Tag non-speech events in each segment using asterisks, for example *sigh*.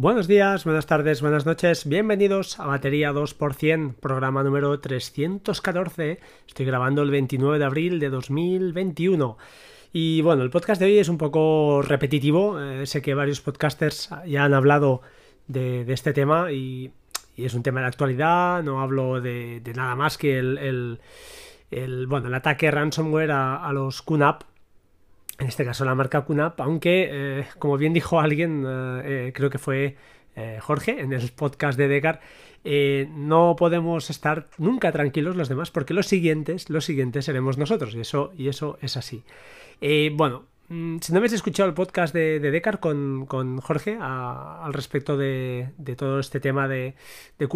Buenos días, buenas tardes, buenas noches, bienvenidos a Batería 2%, programa número 314. Estoy grabando el 29 de abril de 2021. Y bueno, el podcast de hoy es un poco repetitivo. Eh, sé que varios podcasters ya han hablado de, este tema y, es un tema de actualidad. No hablo de, nada más que el, bueno, el ataque ransomware a, los QNAP, en este caso la marca QNAP, aunque, eh, como bien dijo alguien, eh, eh, creo que fue Jorge en el podcast de Decar, no podemos estar nunca tranquilos los demás porque los siguientes, los siguientes seremos nosotros y eso, y eso es así. bueno, mm, si no habéis escuchado el podcast de, de Decar con, Jorge al respecto de, todo este tema de, de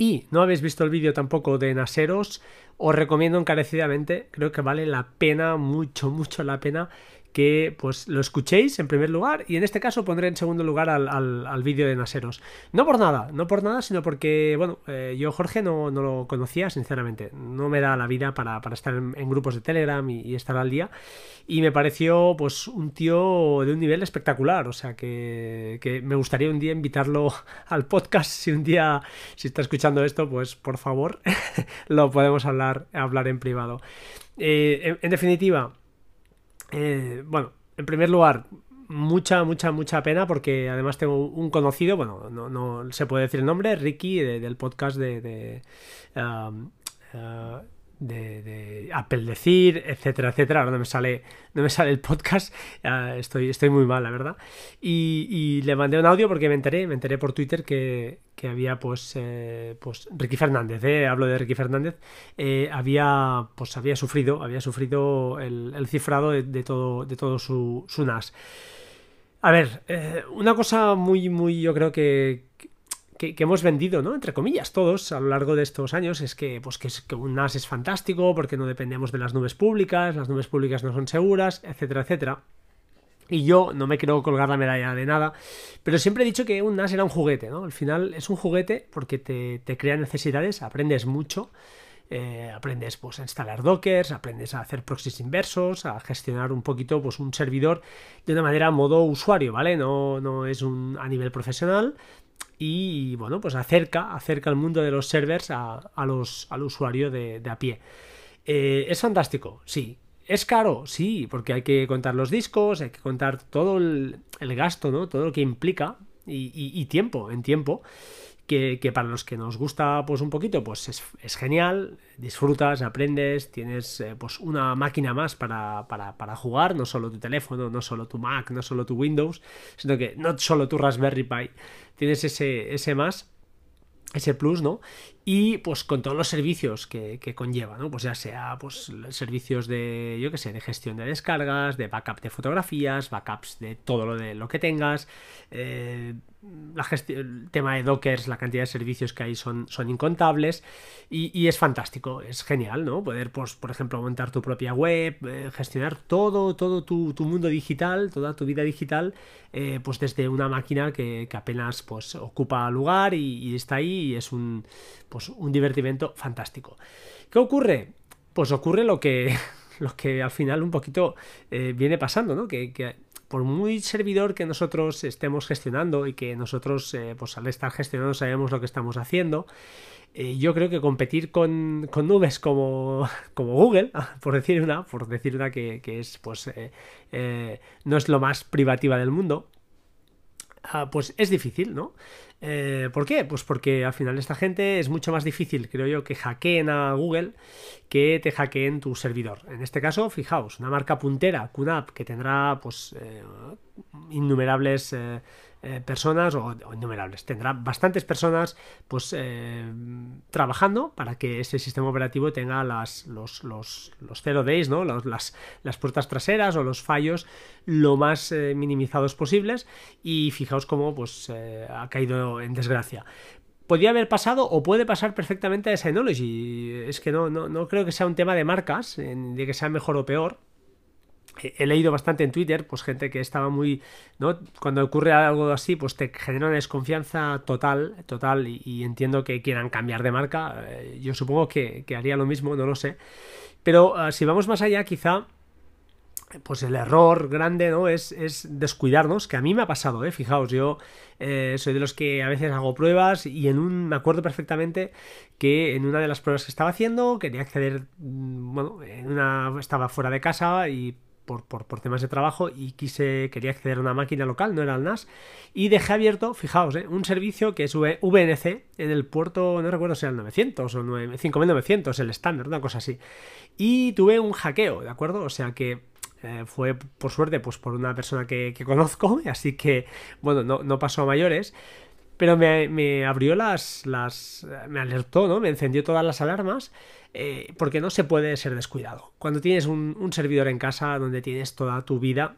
y no habéis visto el vídeo tampoco de Naseros, os recomiendo encarecidamente, creo que vale la pena, mucho, mucho la pena que pues lo escuchéis en primer lugar y en este caso pondré en segundo lugar al, vídeo de Naseros. No por nada, no por nada, sino porque, bueno, eh, yo Jorge no, lo conocía, sinceramente. No me da la vida para, estar en, grupos de Telegram y, estar al día. Y me pareció pues un tío de un nivel espectacular, o sea que, me gustaría un día invitarlo *laughs* al podcast. Si un día, si está escuchando esto, pues por favor, *laughs* lo podemos hablar, hablar en privado. Eh, en definitiva, eh, bueno, en primer lugar, mucha, mucha, mucha pena porque además tengo un conocido, bueno, no, se puede decir el nombre, Ricky, del podcast de, um, uh, de, de, Apple etcétera, etcétera. Ahora no me sale, no me sale el podcast, estoy, estoy muy mal, la verdad. Y, le mandé un audio porque me enteré, me enteré por Twitter que, había pues, eh, pues Ricky Fernández, eh, hablo de Ricky Fernández, eh, había, pues había sufrido, había sufrido el, cifrado de, todo, de todo su, su NAS. A ver, una cosa muy, muy, yo creo que, que, hemos vendido, ¿no? Entre comillas, todos a lo largo de estos años, es que, pues, que, que un NAS es fantástico porque no dependemos de las nubes públicas, las nubes públicas no son seguras, etcétera, etcétera. Y yo no me quiero colgar la medalla de nada, pero siempre he dicho que un NAS era un juguete, ¿no? Al final es un juguete porque te, te crea necesidades, aprendes mucho, eh, aprendes pues, a instalar dockers, aprendes a hacer proxies inversos, a gestionar un poquito pues, un servidor de una manera modo usuario, ¿vale? No, no es un, a nivel profesional, y bueno, pues acerca, acerca el mundo de los servers a, los, al usuario de, a pie. Eh, es fantástico, sí. ¿Es caro? Sí, porque hay que contar los discos, hay que contar todo el, gasto, ¿no? Todo lo que implica y tiempo, en tiempo que, para los que nos gusta pues un poquito, pues es, genial, disfrutas, aprendes, tienes eh, pues una máquina más para, para, jugar, no solo tu teléfono, no solo tu Mac, no solo tu Windows, sino que no solo tu Raspberry Pi, tienes ese, ese más ese plus, ¿no? Y pues con todos los servicios que, conlleva, ¿no? Pues ya sea pues servicios de, yo qué sé, de gestión de descargas, de backup de fotografías, backups de todo lo de lo que tengas, eh, la el tema de dockers, la cantidad de servicios que hay son, son incontables y, es fantástico, es genial, ¿no? Poder, pues, por ejemplo, montar tu propia web, eh, gestionar todo, todo tu, mundo digital, toda tu vida digital, eh, pues desde una máquina que, apenas pues ocupa lugar y, está ahí y es un, pues, un divertimento fantástico. ¿Qué ocurre? Pues ocurre lo que, *laughs* que al final un poquito eh, viene pasando, ¿no? que por muy servidor que nosotros estemos gestionando y que nosotros, eh, pues al estar gestionando, sabemos lo que estamos haciendo, eh, yo creo que competir con, nubes como, *laughs* como, Google, *laughs* por decir una, por decir una que, es, pues, no es lo más privativa del mundo, ah, pues es difícil, ¿no? Eh, ¿Por qué? Pues porque al final esta gente es mucho más difícil, creo yo, que hackeen a Google que te hackeen tu servidor. En este caso, fijaos, una marca puntera, QNAP, que tendrá pues eh, innumerables eh, eh, personas o, innumerables, tendrá bastantes personas pues eh, trabajando para que ese sistema operativo tenga las, los, los, los zero days, ¿no? las, las puertas traseras o los fallos lo más minimizados posibles y fijaos cómo pues ha caído en desgracia podría haber pasado o puede pasar perfectamente a Synology. Es que no, no, no creo que sea un tema de marcas, de que sea mejor o peor he leído bastante en Twitter, pues gente que estaba muy, ¿no? Cuando ocurre algo así, pues te genera una desconfianza total, total, y, entiendo que quieran cambiar de marca. Eh, yo supongo que, haría lo mismo, no lo sé. Pero ah, si vamos más allá, quizá pues el error grande, ¿no? Es, es, descuidarnos, que a mí me ha pasado, ¿eh? Fijaos, yo eh, soy de los que a veces hago pruebas y en un, me acuerdo perfectamente que en una de las pruebas que estaba haciendo quería acceder, mm, bueno, en una, estaba fuera de casa y por, temas de trabajo y quise, quería acceder a una máquina local, no era el NAS, y dejé abierto, fijaos, ¿eh? un servicio que es VNC en el puerto, no recuerdo si era el 900 o 5900, el estándar, una cosa así. Y tuve un hackeo, ¿de acuerdo? O sea que eh, fue por suerte pues por una persona que, conozco, *laughs* así que bueno, no, no pasó a mayores. Pero me, abrió las, las. me alertó, ¿no? Me encendió todas las alarmas. Eh, porque no se puede ser descuidado. Cuando tienes un servidor en casa donde tienes toda tu vida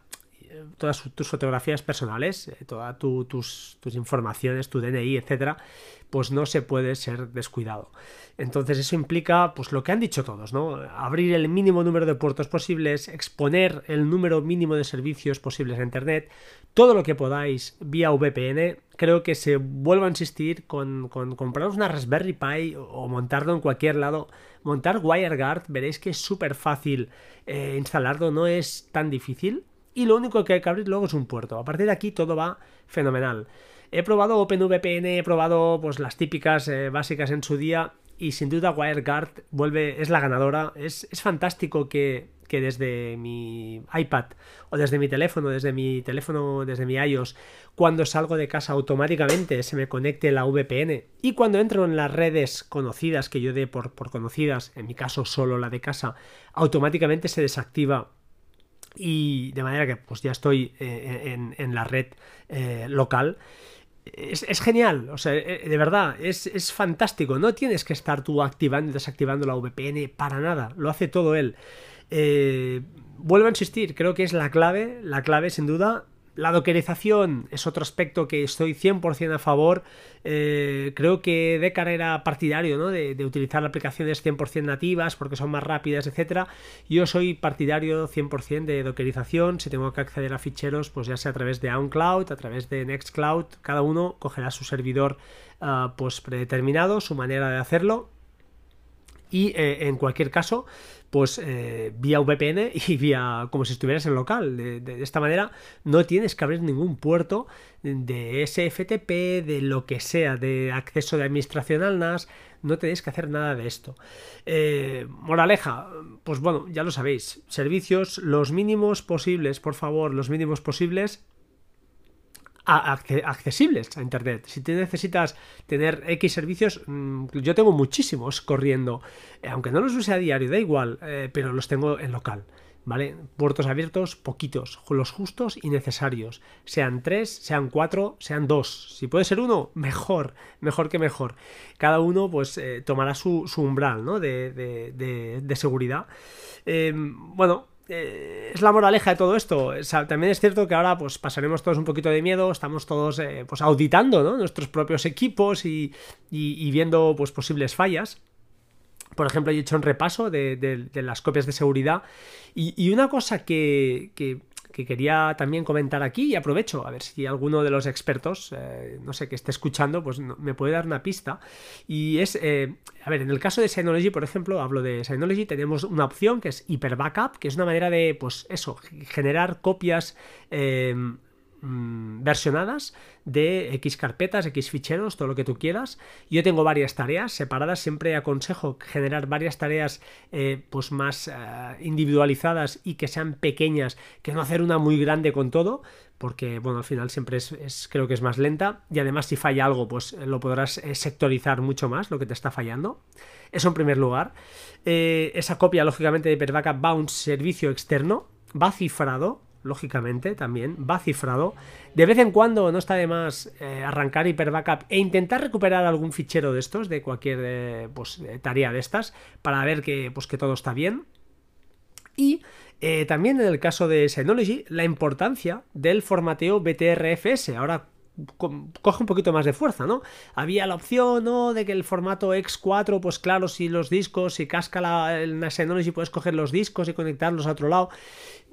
todas tus fotografías personales, eh, todas tus, tus, informaciones, tu DNI, etcétera, pues no se puede ser descuidado. Entonces eso implica, pues lo que han dicho todos, ¿no? Abrir el mínimo número de puertos posibles, exponer el número mínimo de servicios posibles a Internet, todo lo que podáis vía VPN. Creo que se vuelvo a insistir con, con compraros una Raspberry Pi o montarlo en cualquier lado. Montar WireGuard, veréis que es súper fácil eh, instalarlo, no es tan difícil y lo único que hay que abrir luego es un puerto. A partir de aquí todo va fenomenal. He probado OpenVPN, he probado pues las típicas eh, básicas en su día y sin duda WireGuard vuelve, es la ganadora. Es, fantástico que, que, desde mi iPad o desde mi teléfono, desde mi teléfono, desde mi iOS, cuando salgo de casa automáticamente se me conecte la VPN y cuando entro en las redes conocidas que yo dé por, por conocidas, en mi caso solo la de casa, automáticamente se desactiva y de manera que pues ya estoy eh, en, la red eh, local. Es, genial, o sea, eh, de verdad, es, fantástico. No tienes que estar tú activando y desactivando la VPN para nada, lo hace todo él. vuelvo a insistir, creo que es la clave, la clave sin duda, la dockerización es otro aspecto que estoy 100% a favor. Eh, creo que Decar era partidario ¿no? de, utilizar aplicaciones 100% nativas porque son más rápidas, etc. Yo soy partidario 100% de dockerización. Si tengo que acceder a ficheros, pues ya sea a través de OnCloud, a través de Nextcloud, cada uno cogerá su servidor ah, pues predeterminado, su manera de hacerlo. Y eh, en cualquier caso, pues eh, vía VPN *laughs* y vía como si estuvieras en local. De, esta manera no tienes que abrir ningún puerto de SFTP, de lo que sea, de acceso de administración al NAS, no tenéis que hacer nada de esto. Eh, moraleja, pues bueno, ya lo sabéis, servicios los mínimos posibles, por favor, los mínimos posibles accesibles a Internet. Si te necesitas tener X servicios, mm, yo tengo muchísimos corriendo, eh, aunque no los use a diario, da igual, eh, pero los tengo en local. ¿Vale? Puertos abiertos, poquitos, los justos y necesarios. Sean tres, sean cuatro, sean dos. Si puede ser uno, mejor, mejor que mejor. Cada uno, pues, eh, tomará su, umbral, ¿no? De, de seguridad. bueno, eh, es la moraleja de todo esto. también es cierto que ahora pues pasaremos todos un poquito de miedo, estamos todos eh, pues auditando nuestros propios equipos y, viendo pues posibles fallas. Por ejemplo, he hecho un repaso de, las copias de seguridad y, una cosa que, que quería también comentar aquí y aprovecho a ver si alguno de los expertos, eh, no sé, que esté escuchando, pues me puede dar una pista. Y es, eh, a ver, en el caso de Synology, por ejemplo, hablo de Synology, tenemos una opción que es Hyper Backup, que es una manera de, pues eso, generar copias eh, Mm, versionadas de X carpetas, X ficheros, todo lo que tú quieras. Yo tengo varias tareas separadas, siempre aconsejo generar varias tareas eh, pues más eh, individualizadas y que sean pequeñas, que no hacer una muy grande con todo, porque bueno, al final siempre es, creo que es más lenta y además si falla algo, pues lo podrás eh, sectorizar mucho más lo que te está fallando. Eso en primer lugar. esa copia, lógicamente, de Hyperbackup va a un servicio externo, va cifrado, lógicamente, también, va cifrado. De vez en cuando no está de más eh, arrancar Hyper Backup e intentar recuperar algún fichero de estos, de cualquier eh, pues, eh, tarea de estas, para ver que, pues, que todo está bien. Y también en el caso de Synology, la importancia del formateo BTRFS. Ahora coge un poquito más de fuerza, ¿no? Había la opción, ¿no? De que el formato X4, pues claro, si los discos, si casca la, el Synology, puedes coger los discos y conectarlos a otro lado.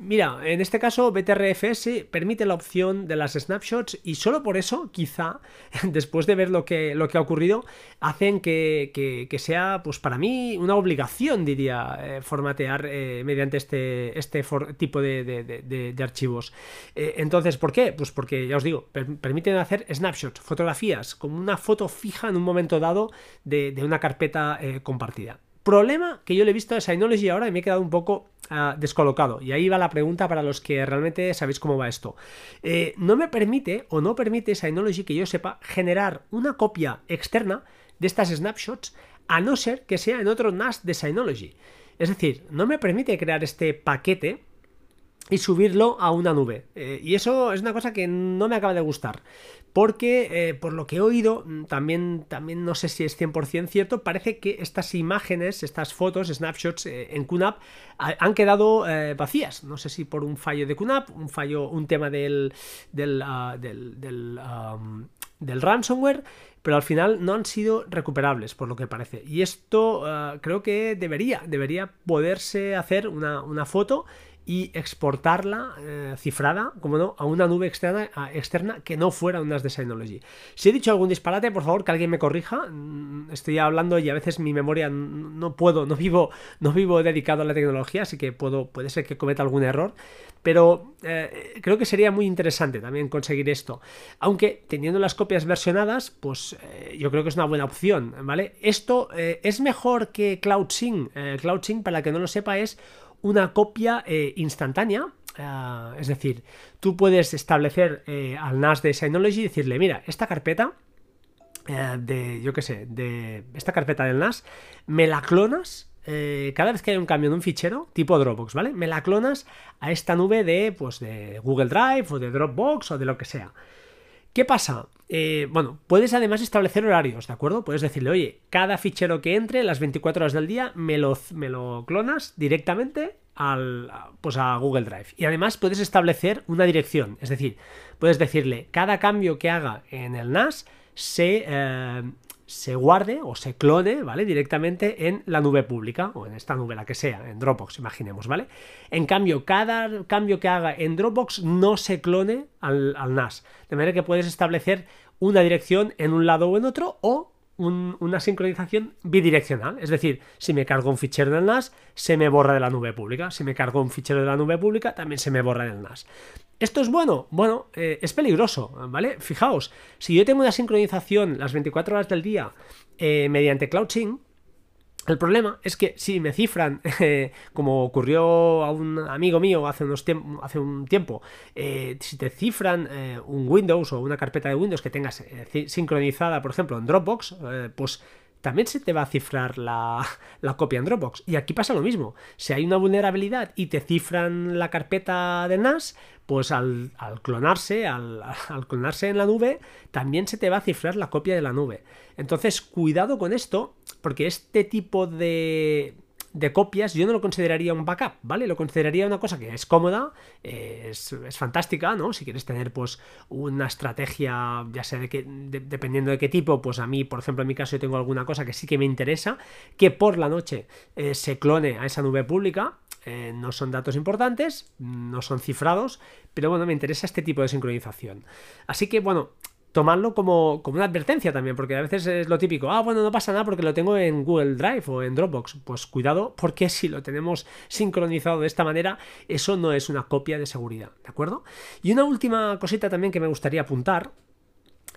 Mira, en este caso BTRFS permite la opción de las snapshots y solo por eso, quizá, *laughs* después de ver lo que, lo que ha ocurrido, hacen que, sea, pues para mí, una obligación, diría, eh, formatear eh, mediante este, este tipo de, archivos. Eh, entonces, ¿por qué? Pues porque, ya os digo, permiten hacer snapshots, fotografías, como una foto fija en un momento dado de, una carpeta compartida. Problema que yo le he visto a Synology ahora y me he quedado un poco ah, descolocado. Y ahí va la pregunta para los que realmente sabéis cómo va esto. Eh, no me permite o no permite Synology que yo sepa generar una copia externa de estas snapshots a no ser que sea en otro NAS de Synology. Es decir, no me permite crear este paquete y subirlo a una nube. Eh, y eso es una cosa que no me acaba de gustar. Porque, eh, por lo que he oído, mm, también, también no sé si es 100% cierto, parece que estas imágenes, estas fotos, snapshots eh, en QNAP han quedado vacías. No sé si por un fallo de QNAP, un fallo, un tema del, del, ah, del, del, ransomware, pero al final no han sido recuperables, por lo que parece. Y esto ah, creo que debería, debería poderse hacer una, una foto y exportarla eh, cifrada, como no, a una nube externa, externa que no fuera unas de Synology. Si he dicho algún disparate, por favor, que alguien me corrija. Mm, estoy hablando y a veces mi memoria no puedo, no vivo, *laughs* no vivo dedicado a la tecnología, así que puedo, puede ser que cometa algún error. Pero eh, creo que sería muy interesante también conseguir esto. Aunque teniendo las copias versionadas, pues eh, yo creo que es una buena opción, ¿vale? Esto es mejor que CloudSync. CloudSync, para el que no lo sepa, es una copia eh, instantánea. Eh, es decir, tú puedes establecer eh, al NAS de Synology y decirle, mira, esta carpeta de, yo qué sé, de esta carpeta del NAS, me la clonas cada vez que hay un cambio de un fichero, tipo Dropbox, ¿vale? Me la clonas a esta nube de, pues, de Google Drive o de Dropbox o de lo que sea. ¿Qué pasa? Bueno, puedes además establecer horarios, ¿de acuerdo? Puedes decirle, oye, cada fichero que entre, las 24 horas del día, me lo, me lo clonas directamente al, pues a Google Drive. Y además puedes establecer una dirección, es decir, puedes decirle cada cambio que haga en el NAS se, eh, se guarde o se clone, ¿vale? Directamente en la nube pública o en esta nube, la que sea, en Dropbox, imaginemos, ¿vale? En cambio, cada cambio que haga en Dropbox no se clone al, al NAS. De manera que puedes establecer una dirección en un lado o en otro o una sincronización bidireccional. Es decir, si me cargo un fichero del NAS, se me borra de la nube pública. Si me cargo un fichero de la nube pública, también se me borra del NAS. ¿Esto es bueno? Bueno, eh, es peligroso, ¿vale? Fijaos, si yo tengo una sincronización las 24 horas del día eh, mediante CloudSync, el problema es que si me cifran, *laughs* eh, como ocurrió a un amigo mío hace, unos hace un tiempo, si te cifran un Windows o una carpeta de Windows que tengas sincronizada, por ejemplo, en Dropbox, pues también se te va a cifrar la, copia en Dropbox. Y aquí pasa lo mismo. Si hay una vulnerabilidad y te cifran la carpeta de NAS, pues al, clonarse, al, clonarse en la nube, también se te va a cifrar la copia de la nube. Entonces, cuidado con esto, porque este tipo de, de copias yo no lo consideraría un backup, ¿vale? Lo consideraría una cosa que es cómoda, es, fantástica, ¿no? Si quieres tener pues una estrategia, ya sea de que, dependiendo de qué tipo, pues a mí, por ejemplo, en mi caso yo tengo alguna cosa que sí que me interesa, que por la noche eh, se clone a esa nube pública, eh, no son datos importantes, no son cifrados, pero bueno, me interesa este tipo de sincronización. Así que bueno, tomarlo como, como, una advertencia también, porque a veces es lo típico, ah, bueno, no pasa nada porque lo tengo en Google Drive o en Dropbox. Pues cuidado, porque si lo tenemos sincronizado de esta manera, eso no es una copia de seguridad, ¿de acuerdo? Y una última cosita también que me gustaría apuntar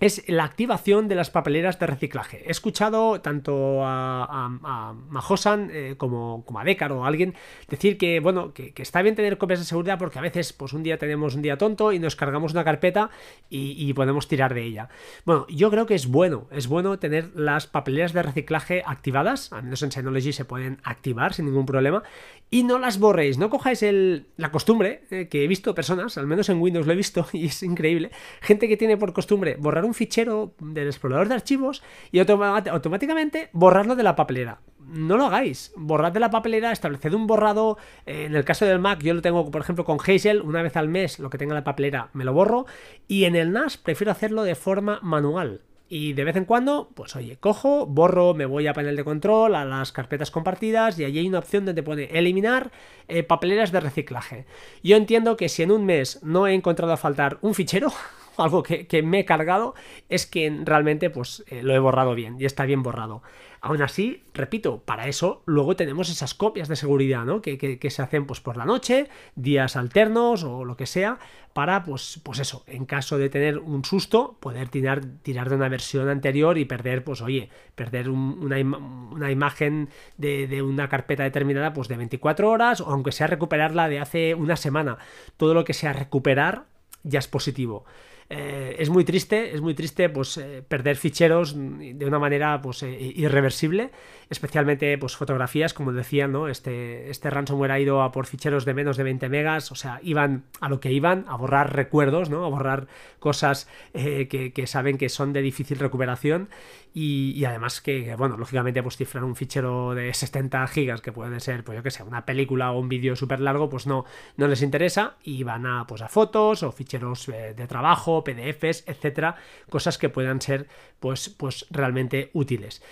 es la activación de las papeleras de reciclaje. He escuchado tanto a, Mahosan eh, como, a Decar o a alguien decir que, bueno, que, está bien tener copias de seguridad porque a veces, pues un día tenemos un día tonto y nos cargamos una carpeta y, podemos tirar de ella. Bueno, yo creo que es bueno, es bueno tener las papeleras de reciclaje activadas, al menos en Synology se pueden activar sin ningún problema, y no las borréis, no cojáis el, la costumbre, eh, que he visto personas, al menos en Windows lo he visto *laughs* y es increíble, gente que tiene por costumbre borrar un un fichero del explorador de archivos y automáticamente borrarlo de la papelera. No lo hagáis. Borrad de la papelera, estableced un borrado. Eh, en el caso del Mac, yo lo tengo, por ejemplo, con Hazel, una vez al mes, lo que tenga en la papelera me lo borro. Y en el NAS prefiero hacerlo de forma manual. Y de vez en cuando, pues oye, cojo, borro, me voy a panel de control, a las carpetas compartidas y allí hay una opción donde pone eliminar eh, papeleras de reciclaje. Yo entiendo que si en un mes no he encontrado a faltar un fichero, *laughs* *laughs* algo que, me he cargado, es que realmente pues eh, lo he borrado bien y está bien borrado. Aún así, repito, para eso luego tenemos esas copias de seguridad, ¿no? Que, se hacen pues por la noche, días alternos o lo que sea, para pues, pues eso, en caso de tener un susto, poder tirar, tirar de una versión anterior y perder, pues oye, perder una, una, imagen de, de, una carpeta determinada pues de 24 horas o aunque sea recuperarla de hace una semana. Todo lo que sea recuperar ya es positivo. Eh, es muy triste, es muy triste pues eh, perder ficheros de una manera pues eh, irreversible, especialmente pues fotografías, como decía, ¿no? Este, este ransomware ha ido a por ficheros de menos de 20 megas, o sea, iban a lo que iban, a borrar recuerdos, ¿no? A borrar cosas que, que, saben que son de difícil recuperación y, además que, bueno, lógicamente pues cifrar un fichero de 70 gigas que puede ser, pues yo que sé, una película o un vídeo súper largo, pues no, no les interesa y van a, pues a fotos o ficheros de trabajo, PDFs, etcétera, cosas que puedan ser pues, pues realmente útiles.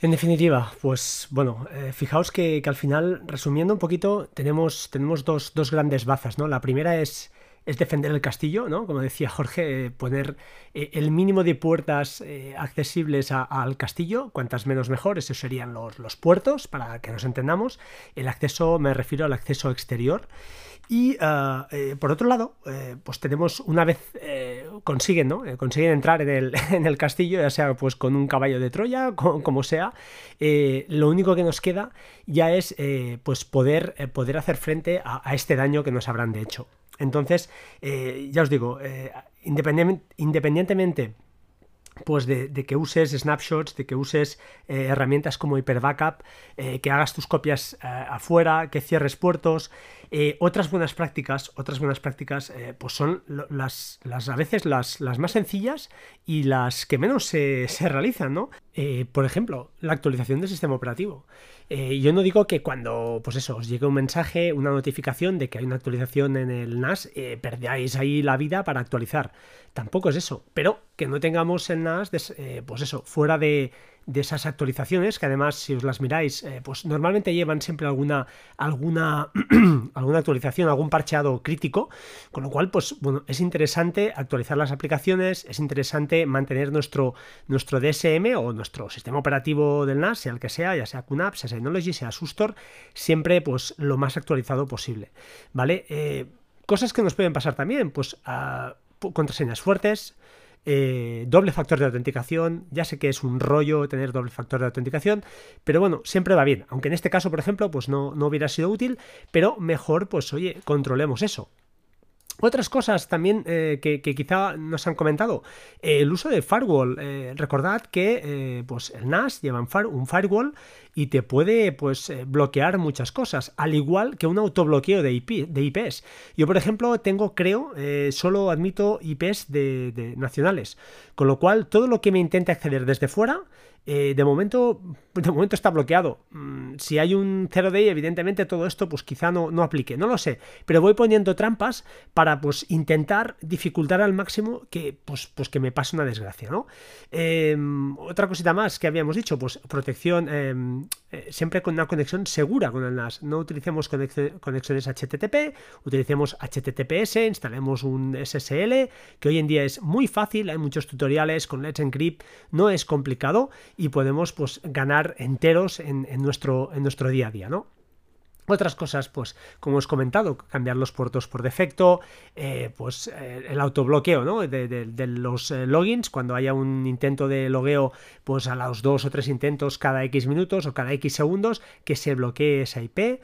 En definitiva, pues bueno, eh, fijaos que, al final, resumiendo un poquito, tenemos, tenemos dos, dos grandes bazas, ¿no? La primera es es defender el castillo, ¿no? Como decía Jorge, eh, poner eh, el mínimo de puertas accesibles al castillo, cuantas menos mejor, esos serían los, los, puertos, para que nos entendamos. El acceso, me refiero al acceso exterior. Y ah, por otro lado, pues tenemos una vez consiguen, ¿no? consiguen entrar en el, *laughs* en el, castillo, ya sea pues con un caballo de Troya, *laughs* como sea, lo único que nos queda ya es pues poder, poder hacer frente a, a este daño que nos habrán de hecho. Entonces, eh, ya os digo, eh, independientemente pues de, que uses snapshots, de que uses eh, herramientas como Hyper Backup, que hagas tus copias afuera, que cierres puertos. otras buenas prácticas, otras buenas prácticas, pues son las, las, a veces las, las, más sencillas y las que menos se, *laughs* se realizan, ¿no? Por ejemplo, la actualización del sistema operativo. Eh, yo no digo que cuando, pues eso, os llegue un mensaje, una notificación de que hay una actualización en el NAS, eh, perdáis ahí la vida para actualizar. Tampoco es eso. Pero que no tengamos el NAS, eh, pues eso, fuera de, de esas actualizaciones, que además si os las miráis, eh, pues normalmente llevan siempre alguna, alguna, *clears throat* alguna actualización, algún parcheado crítico, con lo cual, pues bueno, es interesante actualizar las aplicaciones, es interesante mantener nuestro, nuestro DSM o nuestro sistema operativo del NAS, sea el que sea, ya sea QNAP, sea Synology, sea Sustor, siempre pues lo más actualizado posible, ¿vale? Eh, cosas que nos pueden pasar también, pues ah, contraseñas fuertes, eh, doble factor de autenticación, ya sé que es un rollo tener doble factor de autenticación, pero bueno, siempre va bien, aunque en este caso, por ejemplo, pues no, no hubiera sido útil, pero mejor, pues oye, controlemos eso. Otras cosas también eh, que, quizá nos han comentado, el uso de firewall. Eh, recordad que eh, pues el NAS lleva un firewall y te puede pues, bloquear muchas cosas, al igual que un autobloqueo de IPs. Yo, por ejemplo, tengo, creo, solo admito IPs de, nacionales, con lo cual todo lo que me intente acceder desde fuera eh, de, momento, de momento está bloqueado. Mm, si hay un 0D, evidentemente todo esto pues quizá no, no aplique, no lo sé, pero voy poniendo trampas para pues intentar dificultar al máximo que, pues, pues que me pase una desgracia, ¿no? Em, otra cosita más que habíamos dicho, pues protección em, eh, siempre con una conexión segura con el NAS. No utilicemos conexiones HTTP, utilicemos HTTPS, instalemos un SSL, que hoy en día es muy fácil, hay muchos tutoriales con Let's Encrypt, no es complicado y podemos pues ganar enteros en, nuestro, en nuestro día a día, ¿no? Otras cosas, pues, como os he comentado, cambiar los puertos por defecto, eh, pues eh, el autobloqueo, ¿no? De, los eh, logins, cuando haya un intento de logueo, pues a los dos o tres intentos cada X minutos o cada X segundos, que se bloquee esa IP.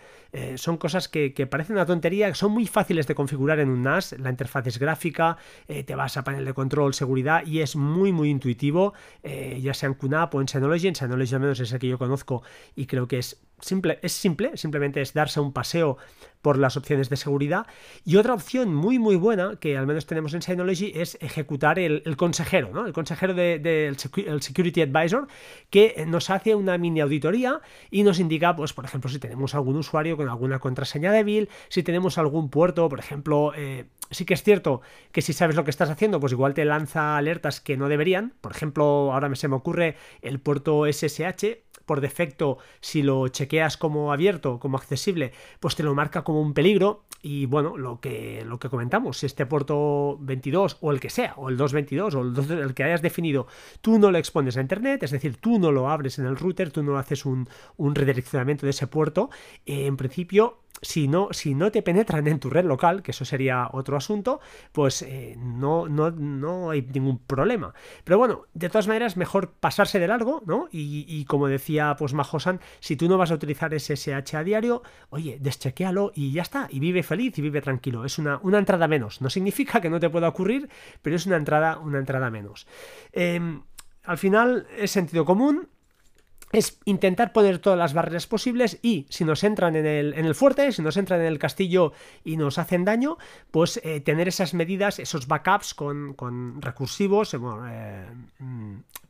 Son cosas que, parecen una tontería, son muy fáciles de configurar en un NAS, la interfaz es gráfica, te vas a panel de control, seguridad y es muy, muy intuitivo, ya sea en QNAP o en Synology, en Synology al menos es el que yo conozco y creo que es simple, es simple, simplemente es darse un paseo por las opciones de seguridad. Y otra opción muy muy buena que al menos tenemos en Synology es ejecutar el, consejero, ¿no? el consejero del de, Security Advisor que nos hace una mini auditoría y nos indica, pues por ejemplo, si tenemos algún usuario con alguna contraseña débil, si tenemos algún puerto, por ejemplo, eh, sí que es cierto que si sabes lo que estás haciendo, pues igual te lanza alertas que no deberían. Por ejemplo, ahora se me ocurre el puerto SSH por defecto, si lo chequeas como abierto, como accesible, pues te lo marca como un peligro. Y bueno, lo que, lo que comentamos, si este puerto 22 o el que sea, o el 222 o el, el que hayas definido, tú no lo expones a Internet, es decir, tú no lo abres en el router, tú no haces un, un redireccionamiento de ese puerto, en principio si no, si no te penetran en tu red local, que eso sería otro asunto, pues eh, no, no, no, hay ningún problema. Pero bueno, de todas maneras, mejor pasarse de largo, ¿no? Y, como decía pues Majosan, si tú no vas a utilizar SSH a diario, oye, deschequealo y ya está, y vive feliz y vive tranquilo. Es una, una entrada menos. No significa que no te pueda ocurrir, pero es una entrada, una entrada menos. Em, al final es sentido común, es intentar poner todas las barreras posibles y si nos entran en el, en el fuerte, si nos entran en el castillo y nos hacen daño, pues eh, tener esas medidas, esos backups con, con recursivos, eh,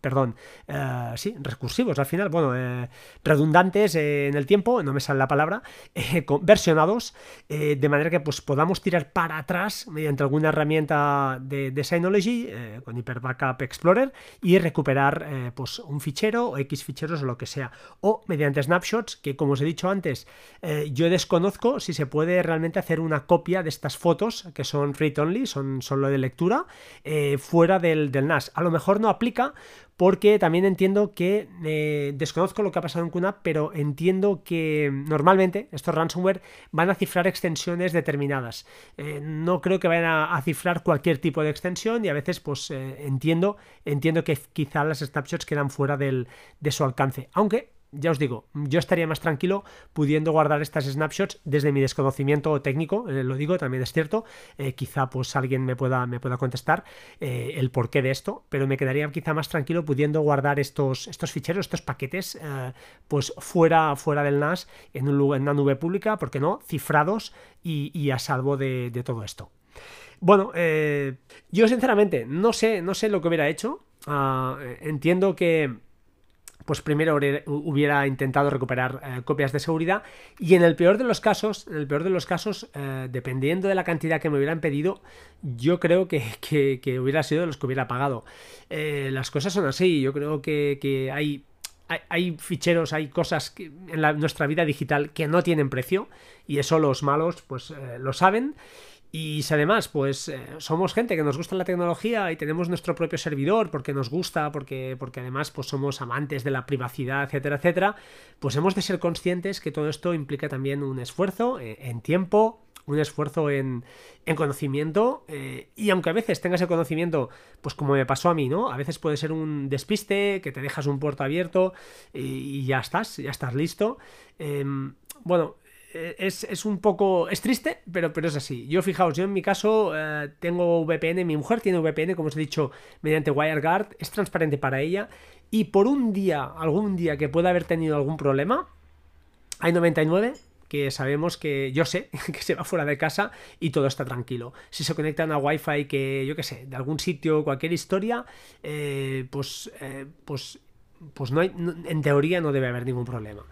eh, perdón, sí, recursivos al final, bueno, redundantes en el tiempo, no me sale la palabra, *laughs* versionados, de manera que pues podamos tirar para atrás mediante alguna herramienta de, de Synology, con Hyper Backup Explorer, y recuperar pues un fichero o X ficheros o lo que sea. O mediante snapshots, que como os he dicho antes, eh, yo desconozco si se puede realmente hacer una copia de estas fotos, que son read only, son solo de lectura, eh, fuera del, del NAS. A lo mejor no aplica porque también entiendo que eh, desconozco lo que ha pasado en QNAP, pero entiendo que normalmente estos ransomware van a cifrar extensiones determinadas. Eh, no creo que vayan a, cifrar cualquier tipo de extensión y a veces pues eh, entiendo, entiendo que quizá las snapshots quedan fuera de su alcance. Aunque ya os digo, yo estaría más tranquilo pudiendo guardar estas snapshots desde mi desconocimiento técnico, eh, lo digo, también es cierto, eh, quizá pues alguien me pueda, me pueda contestar eh, el porqué de esto, pero me quedaría quizá más tranquilo pudiendo guardar estos, estos ficheros, estos paquetes, pues fuera, fuera del NAS, en, un, en una nube pública, porque no, cifrados y, a salvo de, todo esto. Bueno, yo sinceramente no sé, no sé lo que hubiera hecho. Ah, entiendo que pues primero hubiera intentado recuperar eh, copias de seguridad. Y en el peor de los casos, en el peor de los casos, eh, dependiendo de la cantidad que me hubieran pedido, yo creo que, hubiera sido de los que hubiera pagado. Eh, las cosas son así, yo creo que, hay hay, ficheros, hay cosas en nuestra vida digital que no tienen precio y eso los malos pues lo saben y si además, pues eh, somos gente que nos gusta la tecnología y tenemos nuestro propio servidor porque nos gusta, porque, porque además pues somos amantes de la privacidad, etcétera, etcétera, pues hemos de ser conscientes que todo esto implica también un esfuerzo eh, en tiempo, un esfuerzo en, en conocimiento eh, y aunque a veces tengas el conocimiento, pues como me pasó a mí, ¿no? A veces puede ser un despiste, que te dejas un puerto abierto y, ya estás, ya estás listo. Em, bueno, eh, es, un poco. Es triste, pero, pero es así. Yo, fijaos, yo en mi caso eh, tengo VPN, mi mujer tiene VPN, como os he dicho, mediante WireGuard, es transparente para ella. Y por un día, algún día que pueda haber tenido algún problema, hay 99 que sabemos que yo sé *laughs* que se va fuera de casa y todo está tranquilo. Si se conectan a Wi-Fi que yo qué sé, de algún sitio, cualquier historia, eh, pues, pues, pues no hay, en teoría no debe haber ningún problema.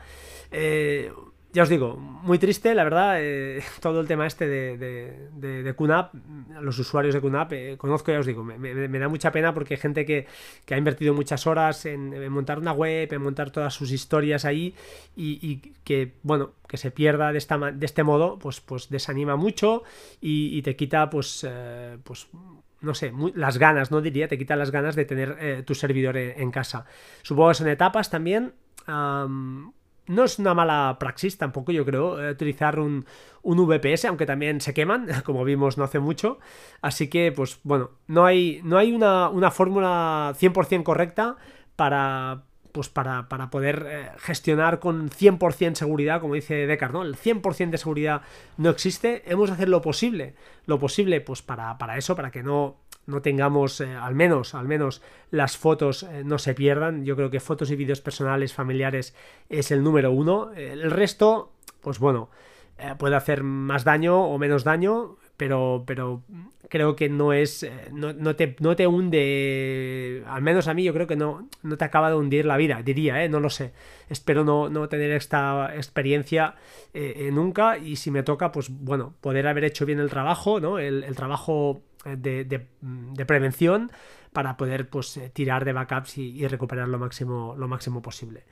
Eh, ya os digo, muy triste, la verdad, eh, *laughs* todo el tema este de, de, de, QNAP, los usuarios de QNAP, eh, conozco, ya os digo, me, da mucha pena porque gente que, ha invertido muchas horas en, montar una web, en montar todas sus historias ahí y, que, bueno, que se pierda de, esta, de este modo, pues, pues desanima mucho y, te quita, pues, eh, pues no sé, las ganas, no diría, te quita las ganas de tener tu servidor en, casa. Supongo que son etapas también no es una mala praxis tampoco, yo creo, eh, utilizar un, un, VPS, aunque también se queman, *laughs* como vimos no hace mucho. Así que, pues bueno, no hay, no hay una, una fórmula 100% correcta para, pues para, para poder eh, gestionar con 100% seguridad, como dice Deckard, ¿no? El 100% de seguridad no existe, hemos de hacer lo posible, lo posible pues para, para eso, para que no no tengamos, eh, al menos, al menos las fotos eh, no se pierdan. Yo creo que fotos y vídeos personales, familiares es el número uno. El resto, pues bueno, eh, puede hacer más daño o menos daño, pero, pero creo que no es, no, no, te, no te hunde, al menos a mí yo creo que no, no te acaba de hundir la vida, diría, no lo sé. Espero no, no tener esta experiencia nunca y si me toca, pues bueno, poder haber hecho bien el trabajo, ¿no? El trabajo de, prevención para poder pues eh, tirar de backups y, recuperar lo máximo, lo máximo posible.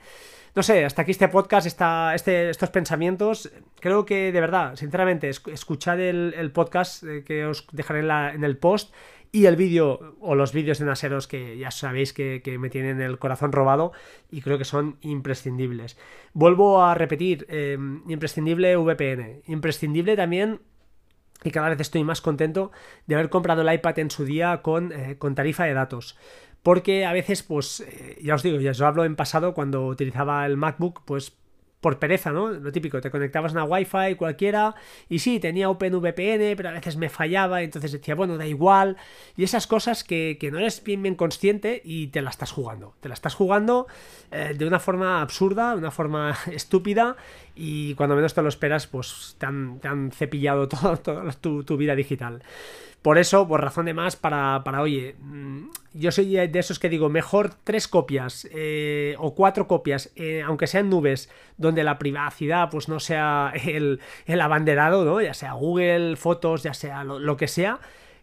No sé, hasta aquí este podcast, este, estos pensamientos. Creo que de verdad, sinceramente, escuchad el, podcast eh, que os dejaré en, el post y el vídeo o los vídeos de Naseros que ya sabéis que, me tienen el corazón robado y creo que son imprescindibles. Vuelvo a repetir, eh, imprescindible VPN, imprescindible también y cada vez estoy más contento de haber comprado el iPad en su día con, eh, con tarifa de datos. Porque a veces, pues, eh, ya os digo, ya os hablo en pasado cuando utilizaba el MacBook, pues por pereza, ¿no? Lo típico, te conectabas a una Wi-Fi cualquiera y sí, tenía OpenVPN, pero a veces me fallaba, entonces decía, bueno, da igual. Y esas cosas que, no eres bien, bien consciente y te la estás jugando. Te la estás jugando eh, de una forma absurda, de una forma *laughs* estúpida y cuando menos te lo esperas, pues te han, cepillado *laughs* toda tu vida digital. Por eso, por razón de más, para, para oye, mm, yo soy de esos que digo, mejor tres copias eh, o cuatro copias, eh, aunque sean nubes, donde la privacidad pues no sea *laughs* el, el abanderado, ¿no? Ya sea Google, fotos, ya sea lo, que sea,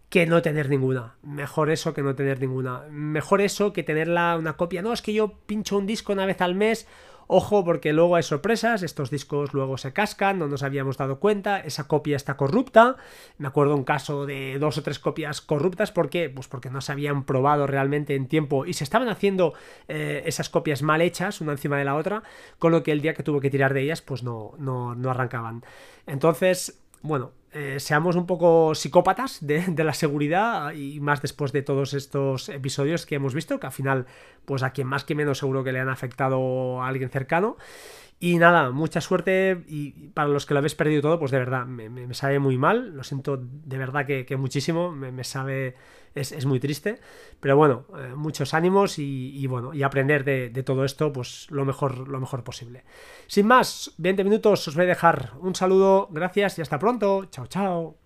que no tener ninguna. Mejor eso que no tener ninguna. Mejor eso que tenerla una copia. No, es que yo pincho un disco una vez al mes Ojo porque luego hay sorpresas, estos discos luego se cascan, no nos habíamos dado cuenta, esa copia está corrupta. Me acuerdo un caso de dos o tres copias corruptas, ¿por qué? Pues porque no se habían probado realmente en tiempo y se estaban haciendo eh, esas copias mal hechas, una encima de la otra, con lo que el día que tuvo que tirar de ellas, pues no, no, no arrancaban. Entonces, bueno, eh, seamos un poco psicópatas de, la seguridad y más después de todos estos episodios que hemos visto, que al final, pues a quien más que menos seguro que le han afectado a alguien cercano. Y nada, mucha suerte y para los que lo habéis perdido todo, pues de verdad, me, sabe muy mal, lo siento de verdad que, muchísimo, me, sabe, es, muy triste, pero bueno, eh, muchos ánimos y, bueno, y aprender de, de, todo esto, pues lo mejor, lo mejor posible. Sin más, 20 minutos os voy a dejar un saludo, gracias y hasta pronto, chao chao.